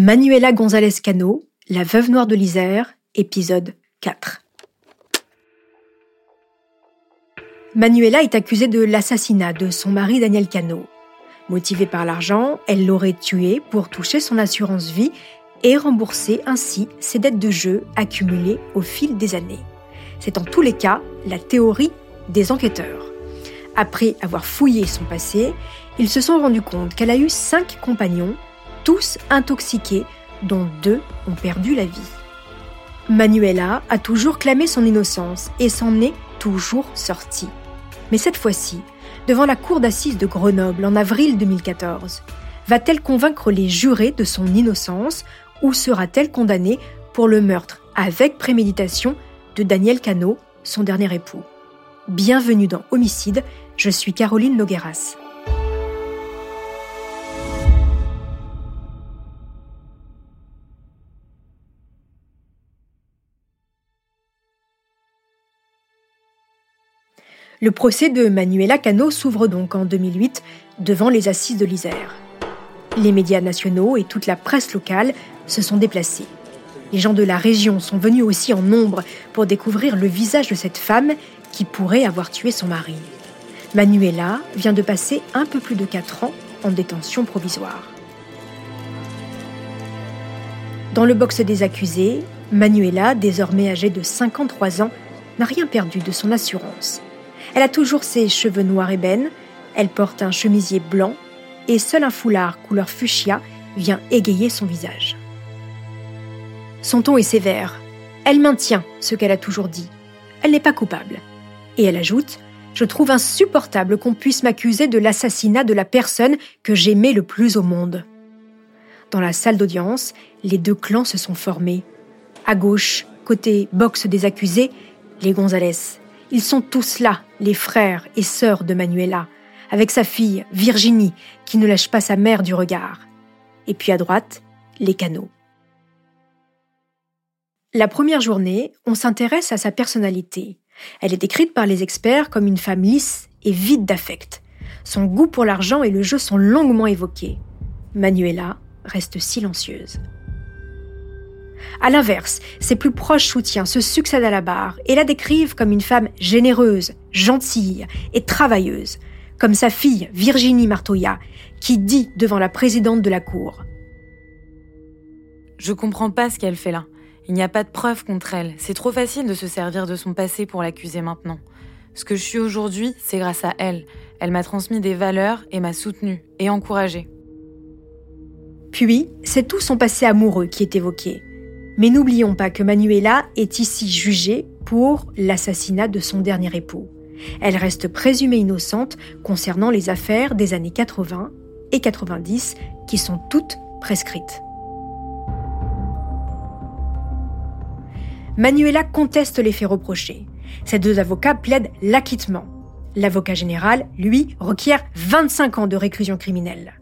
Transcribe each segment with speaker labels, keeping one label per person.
Speaker 1: Manuela González Cano, La veuve noire de l'Isère, épisode 4. Manuela est accusée de l'assassinat de son mari Daniel Cano. Motivée par l'argent, elle l'aurait tué pour toucher son assurance vie et rembourser ainsi ses dettes de jeu accumulées au fil des années. C'est en tous les cas la théorie des enquêteurs. Après avoir fouillé son passé, ils se sont rendus compte qu'elle a eu cinq compagnons tous intoxiqués, dont deux ont perdu la vie. Manuela a toujours clamé son innocence et s'en est toujours sortie. Mais cette fois-ci, devant la cour d'assises de Grenoble en avril 2014, va-t-elle convaincre les jurés de son innocence ou sera-t-elle condamnée pour le meurtre avec préméditation de Daniel Cano, son dernier époux? Bienvenue dans Homicide, je suis Caroline Nogueras. Le procès de Manuela Cano s'ouvre donc en 2008 devant les assises de l'Isère. Les médias nationaux et toute la presse locale se sont déplacés. Les gens de la région sont venus aussi en nombre pour découvrir le visage de cette femme qui pourrait avoir tué son mari. Manuela vient de passer un peu plus de 4 ans en détention provisoire. Dans le box des accusés, Manuela, désormais âgée de 53 ans, n'a rien perdu de son assurance. Elle a toujours ses cheveux noirs ébène, elle porte un chemisier blanc et seul un foulard couleur fuchsia vient égayer son visage. Son ton est sévère. Elle maintient ce qu'elle a toujours dit. Elle n'est pas coupable. Et elle ajoute Je trouve insupportable qu'on puisse m'accuser de l'assassinat de la personne que j'aimais le plus au monde. Dans la salle d'audience, les deux clans se sont formés. À gauche, côté box des accusés, les Gonzalez. Ils sont tous là, les frères et sœurs de Manuela, avec sa fille, Virginie, qui ne lâche pas sa mère du regard. Et puis à droite, les canaux. La première journée, on s'intéresse à sa personnalité. Elle est décrite par les experts comme une femme lisse et vide d'affect. Son goût pour l'argent et le jeu sont longuement évoqués. Manuela reste silencieuse. À l'inverse, ses plus proches soutiens se succèdent à la barre et la décrivent comme une femme généreuse, gentille et travailleuse, comme sa fille Virginie Martoya, qui dit devant la présidente de la Cour.
Speaker 2: Je comprends pas ce qu'elle fait là. Il n'y a pas de preuves contre elle. C'est trop facile de se servir de son passé pour l'accuser maintenant. Ce que je suis aujourd'hui, c'est grâce à elle. Elle m'a transmis des valeurs et m'a soutenue et encouragée.
Speaker 1: Puis, c'est tout son passé amoureux qui est évoqué. Mais n'oublions pas que Manuela est ici jugée pour l'assassinat de son dernier époux. Elle reste présumée innocente concernant les affaires des années 80 et 90 qui sont toutes prescrites. Manuela conteste les faits reprochés. Ses deux avocats plaident l'acquittement. L'avocat général, lui, requiert 25 ans de réclusion criminelle.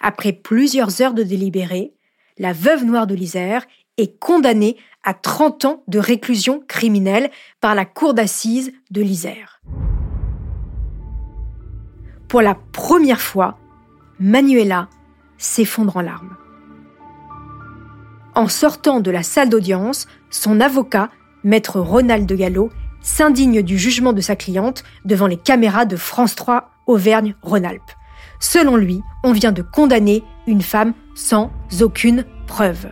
Speaker 1: Après plusieurs heures de délibéré, la veuve noire de l'Isère est condamnée à 30 ans de réclusion criminelle par la cour d'assises de l'Isère. Pour la première fois, Manuela s'effondre en larmes. En sortant de la salle d'audience, son avocat, maître Ronald de Gallo, s'indigne du jugement de sa cliente devant les caméras de France 3 Auvergne-Rhône-Alpes. Selon lui, on vient de condamner une femme sans aucune preuve.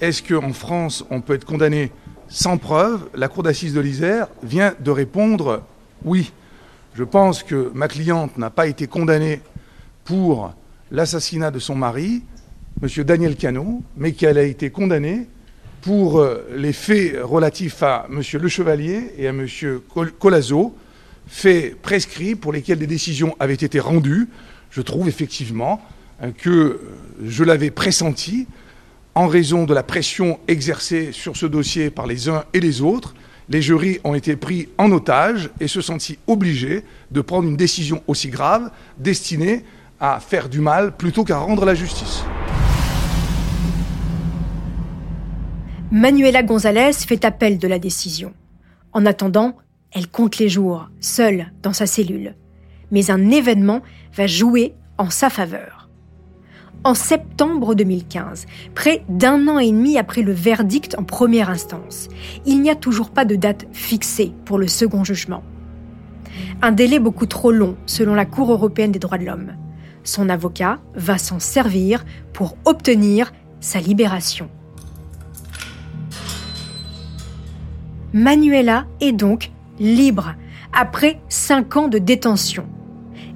Speaker 3: Est-ce qu'en France, on peut être condamné sans preuve? La Cour d'assises de l'Isère vient de répondre oui. Je pense que ma cliente n'a pas été condamnée pour l'assassinat de son mari, M. Daniel Cano, mais qu'elle a été condamnée pour euh, les faits relatifs à M. Le Chevalier et à M. Colazo, faits prescrits pour lesquels des décisions avaient été rendues, je trouve effectivement que euh, je l'avais pressenti en raison de la pression exercée sur ce dossier par les uns et les autres. Les jurys ont été pris en otage et se sentis obligés de prendre une décision aussi grave destinée à faire du mal plutôt qu'à rendre la justice.
Speaker 1: Manuela González fait appel de la décision. En attendant, elle compte les jours, seule dans sa cellule. Mais un événement va jouer en sa faveur. En septembre 2015, près d'un an et demi après le verdict en première instance. Il n'y a toujours pas de date fixée pour le second jugement. Un délai beaucoup trop long selon la Cour européenne des droits de l'homme. Son avocat va s'en servir pour obtenir sa libération. Manuela est donc libre après cinq ans de détention.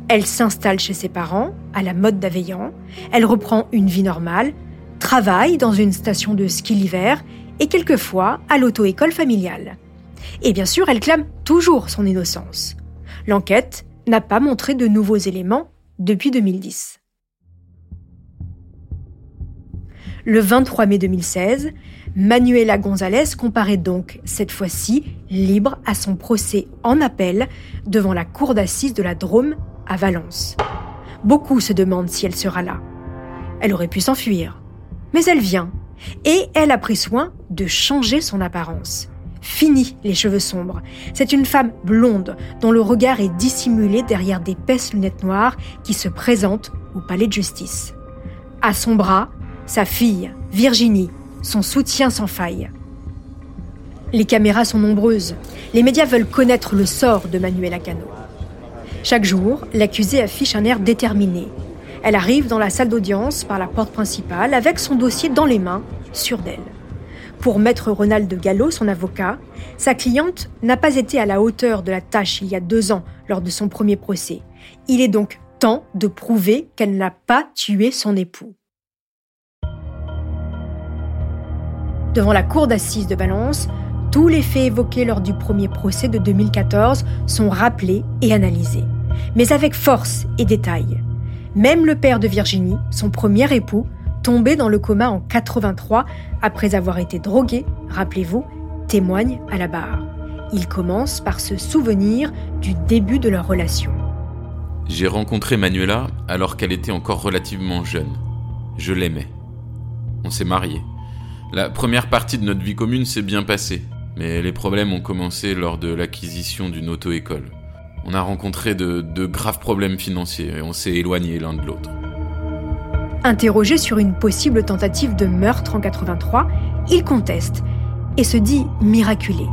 Speaker 1: Elle s'installe chez ses parents, à la mode d'Aveillan, elle reprend une vie normale, travaille dans une station de ski l'hiver et quelquefois à l'auto-école familiale. Et bien sûr, elle clame toujours son innocence. L'enquête n'a pas montré de nouveaux éléments depuis 2010. Le 23 mai 2016, Manuela González comparaît donc, cette fois-ci, libre à son procès en appel devant la cour d'assises de la Drôme à Valence. Beaucoup se demandent si elle sera là. Elle aurait pu s'enfuir. Mais elle vient. Et elle a pris soin de changer son apparence. Fini les cheveux sombres. C'est une femme blonde dont le regard est dissimulé derrière d'épaisses lunettes noires qui se présente au palais de justice. À son bras, sa fille, Virginie, son soutien sans faille. Les caméras sont nombreuses. Les médias veulent connaître le sort de Manuela Cano. Chaque jour, l'accusée affiche un air déterminé. Elle arrive dans la salle d'audience par la porte principale avec son dossier dans les mains, sûre d'elle. Pour maître Ronald Gallo, son avocat, sa cliente n'a pas été à la hauteur de la tâche il y a deux ans lors de son premier procès. Il est donc temps de prouver qu'elle n'a pas tué son époux. Devant la cour d'assises de Valence, tous les faits évoqués lors du premier procès de 2014 sont rappelés et analysés, mais avec force et détail. Même le père de Virginie, son premier époux, tombé dans le coma en 83 après avoir été drogué, rappelez-vous, témoigne à la barre. Il commence par se souvenir du début de leur relation.
Speaker 4: J'ai rencontré Manuela alors qu'elle était encore relativement jeune. Je l'aimais. On s'est mariés. La première partie de notre vie commune s'est bien passée, mais les problèmes ont commencé lors de l'acquisition d'une auto-école. On a rencontré de, graves problèmes financiers et on s'est éloignés l'un de l'autre.
Speaker 1: Interrogé sur une possible tentative de meurtre en 83, il conteste et se dit miraculé.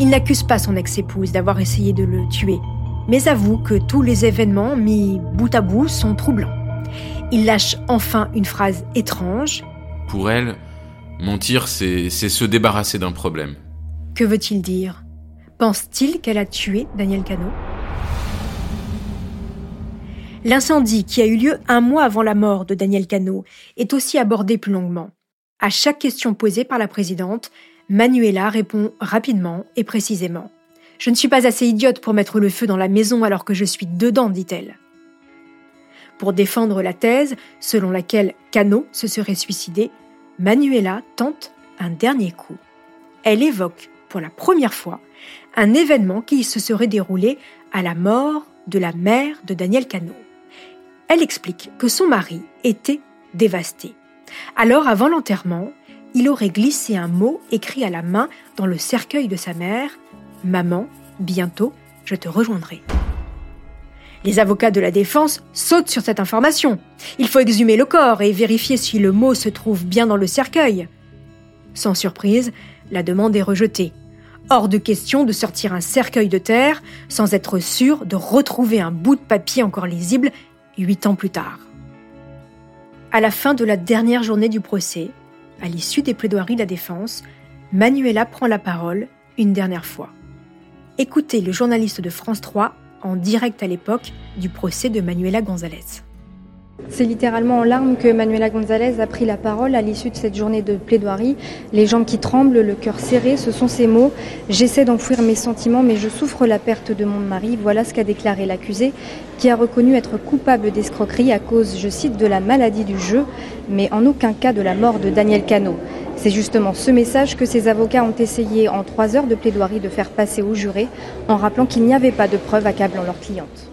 Speaker 1: Il n'accuse pas son ex-épouse d'avoir essayé de le tuer, mais avoue que tous les événements mis bout à bout sont troublants. Il lâche enfin une phrase étrange.
Speaker 4: Pour elle, Mentir, c'est se débarrasser d'un problème.
Speaker 1: Que veut-il dire? Pense-t-il qu'elle a tué Daniel Cano? L'incendie qui a eu lieu un mois avant la mort de Daniel Cano est aussi abordé plus longuement. À chaque question posée par la présidente, Manuela répond rapidement et précisément. Je ne suis pas assez idiote pour mettre le feu dans la maison alors que je suis dedans, dit-elle. Pour défendre la thèse selon laquelle Cano se serait suicidé, Manuela tente un dernier coup. Elle évoque pour la première fois un événement qui se serait déroulé à la mort de la mère de Daniel Cano. Elle explique que son mari était dévasté. Alors, avant l'enterrement, il aurait glissé un mot écrit à la main dans le cercueil de sa mère Maman, bientôt, je te rejoindrai. Les avocats de la défense sautent sur cette information. Il faut exhumer le corps et vérifier si le mot se trouve bien dans le cercueil. Sans surprise, la demande est rejetée. Hors de question de sortir un cercueil de terre sans être sûr de retrouver un bout de papier encore lisible huit ans plus tard. À la fin de la dernière journée du procès, à l'issue des plaidoiries de la défense, Manuela prend la parole une dernière fois. Écoutez le journaliste de France 3 en direct à l'époque du procès de Manuela González.
Speaker 5: C'est littéralement en larmes que Manuela González a pris la parole à l'issue de cette journée de plaidoirie. Les jambes qui tremblent, le cœur serré, ce sont ces mots. J'essaie d'enfouir mes sentiments, mais je souffre la perte de mon mari. Voilà ce qu'a déclaré l'accusé, qui a reconnu être coupable d'escroquerie à cause, je cite, de la maladie du jeu, mais en aucun cas de la mort de Daniel Cano. C'est justement ce message que ses avocats ont essayé en trois heures de plaidoirie de faire passer aux jurés, en rappelant qu'il n'y avait pas de preuves accablant leur cliente.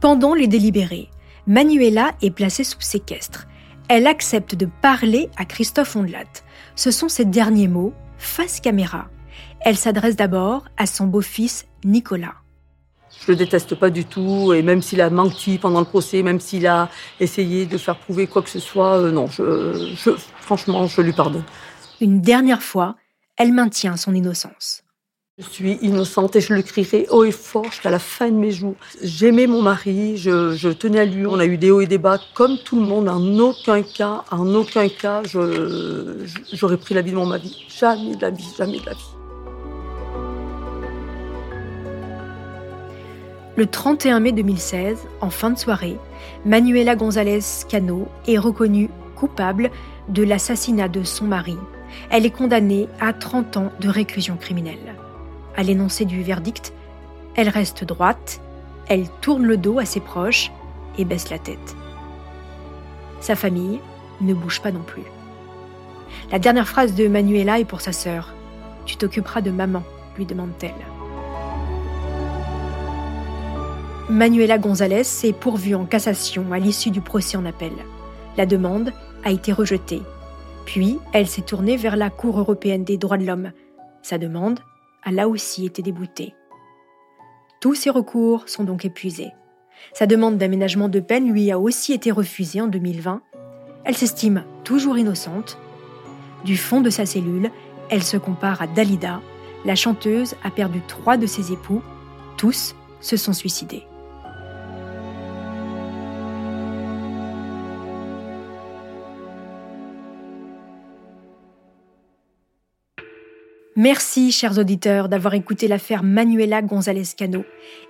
Speaker 1: Pendant les délibérés, Manuela est placée sous séquestre. Elle accepte de parler à Christophe Ondelat. Ce sont ses derniers mots, face caméra. Elle s'adresse d'abord à son beau-fils Nicolas.
Speaker 6: Je le déteste pas du tout, et même s'il a menti pendant le procès, même s'il a essayé de faire prouver quoi que ce soit, euh, non, je, franchement, je lui pardonne.
Speaker 1: Une dernière fois, elle maintient son innocence.
Speaker 6: Je suis innocente et je le crierai haut et fort jusqu'à la fin de mes jours. J'aimais mon mari, je, tenais à lui. On a eu des hauts et des bas comme tout le monde. En aucun cas, en aucun cas, j'aurais pris la vie de mon mari. Jamais de la vie, jamais de la vie.
Speaker 1: Le 31 mai 2016, en fin de soirée, Manuela González Cano est reconnue coupable de l'assassinat de son mari. Elle est condamnée à 30 ans de réclusion criminelle. À l'énoncé du verdict, elle reste droite, elle tourne le dos à ses proches et baisse la tête. Sa famille ne bouge pas non plus. La dernière phrase de Manuela est pour sa sœur. Tu t'occuperas de maman, lui demande-t-elle. Manuela González s'est pourvue en cassation à l'issue du procès en appel. La demande a été rejetée. Puis, elle s'est tournée vers la Cour européenne des droits de l'homme. Sa demande a là aussi été débouté. Tous ses recours sont donc épuisés. Sa demande d'aménagement de peine lui a aussi été refusée en 2020. Elle s'estime toujours innocente. Du fond de sa cellule, elle se compare à Dalida. La chanteuse a perdu trois de ses époux. Tous se sont suicidés. Merci, chers auditeurs, d'avoir écouté l'affaire Manuela González Cano.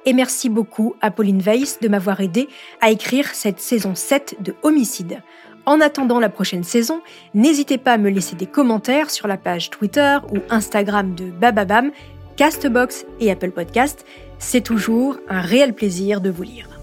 Speaker 1: Et merci beaucoup à Pauline Weiss de m'avoir aidé à écrire cette saison 7 de Homicide. En attendant la prochaine saison, n'hésitez pas à me laisser des commentaires sur la page Twitter ou Instagram de Bababam, Castbox et Apple Podcast. C'est toujours un réel plaisir de vous lire.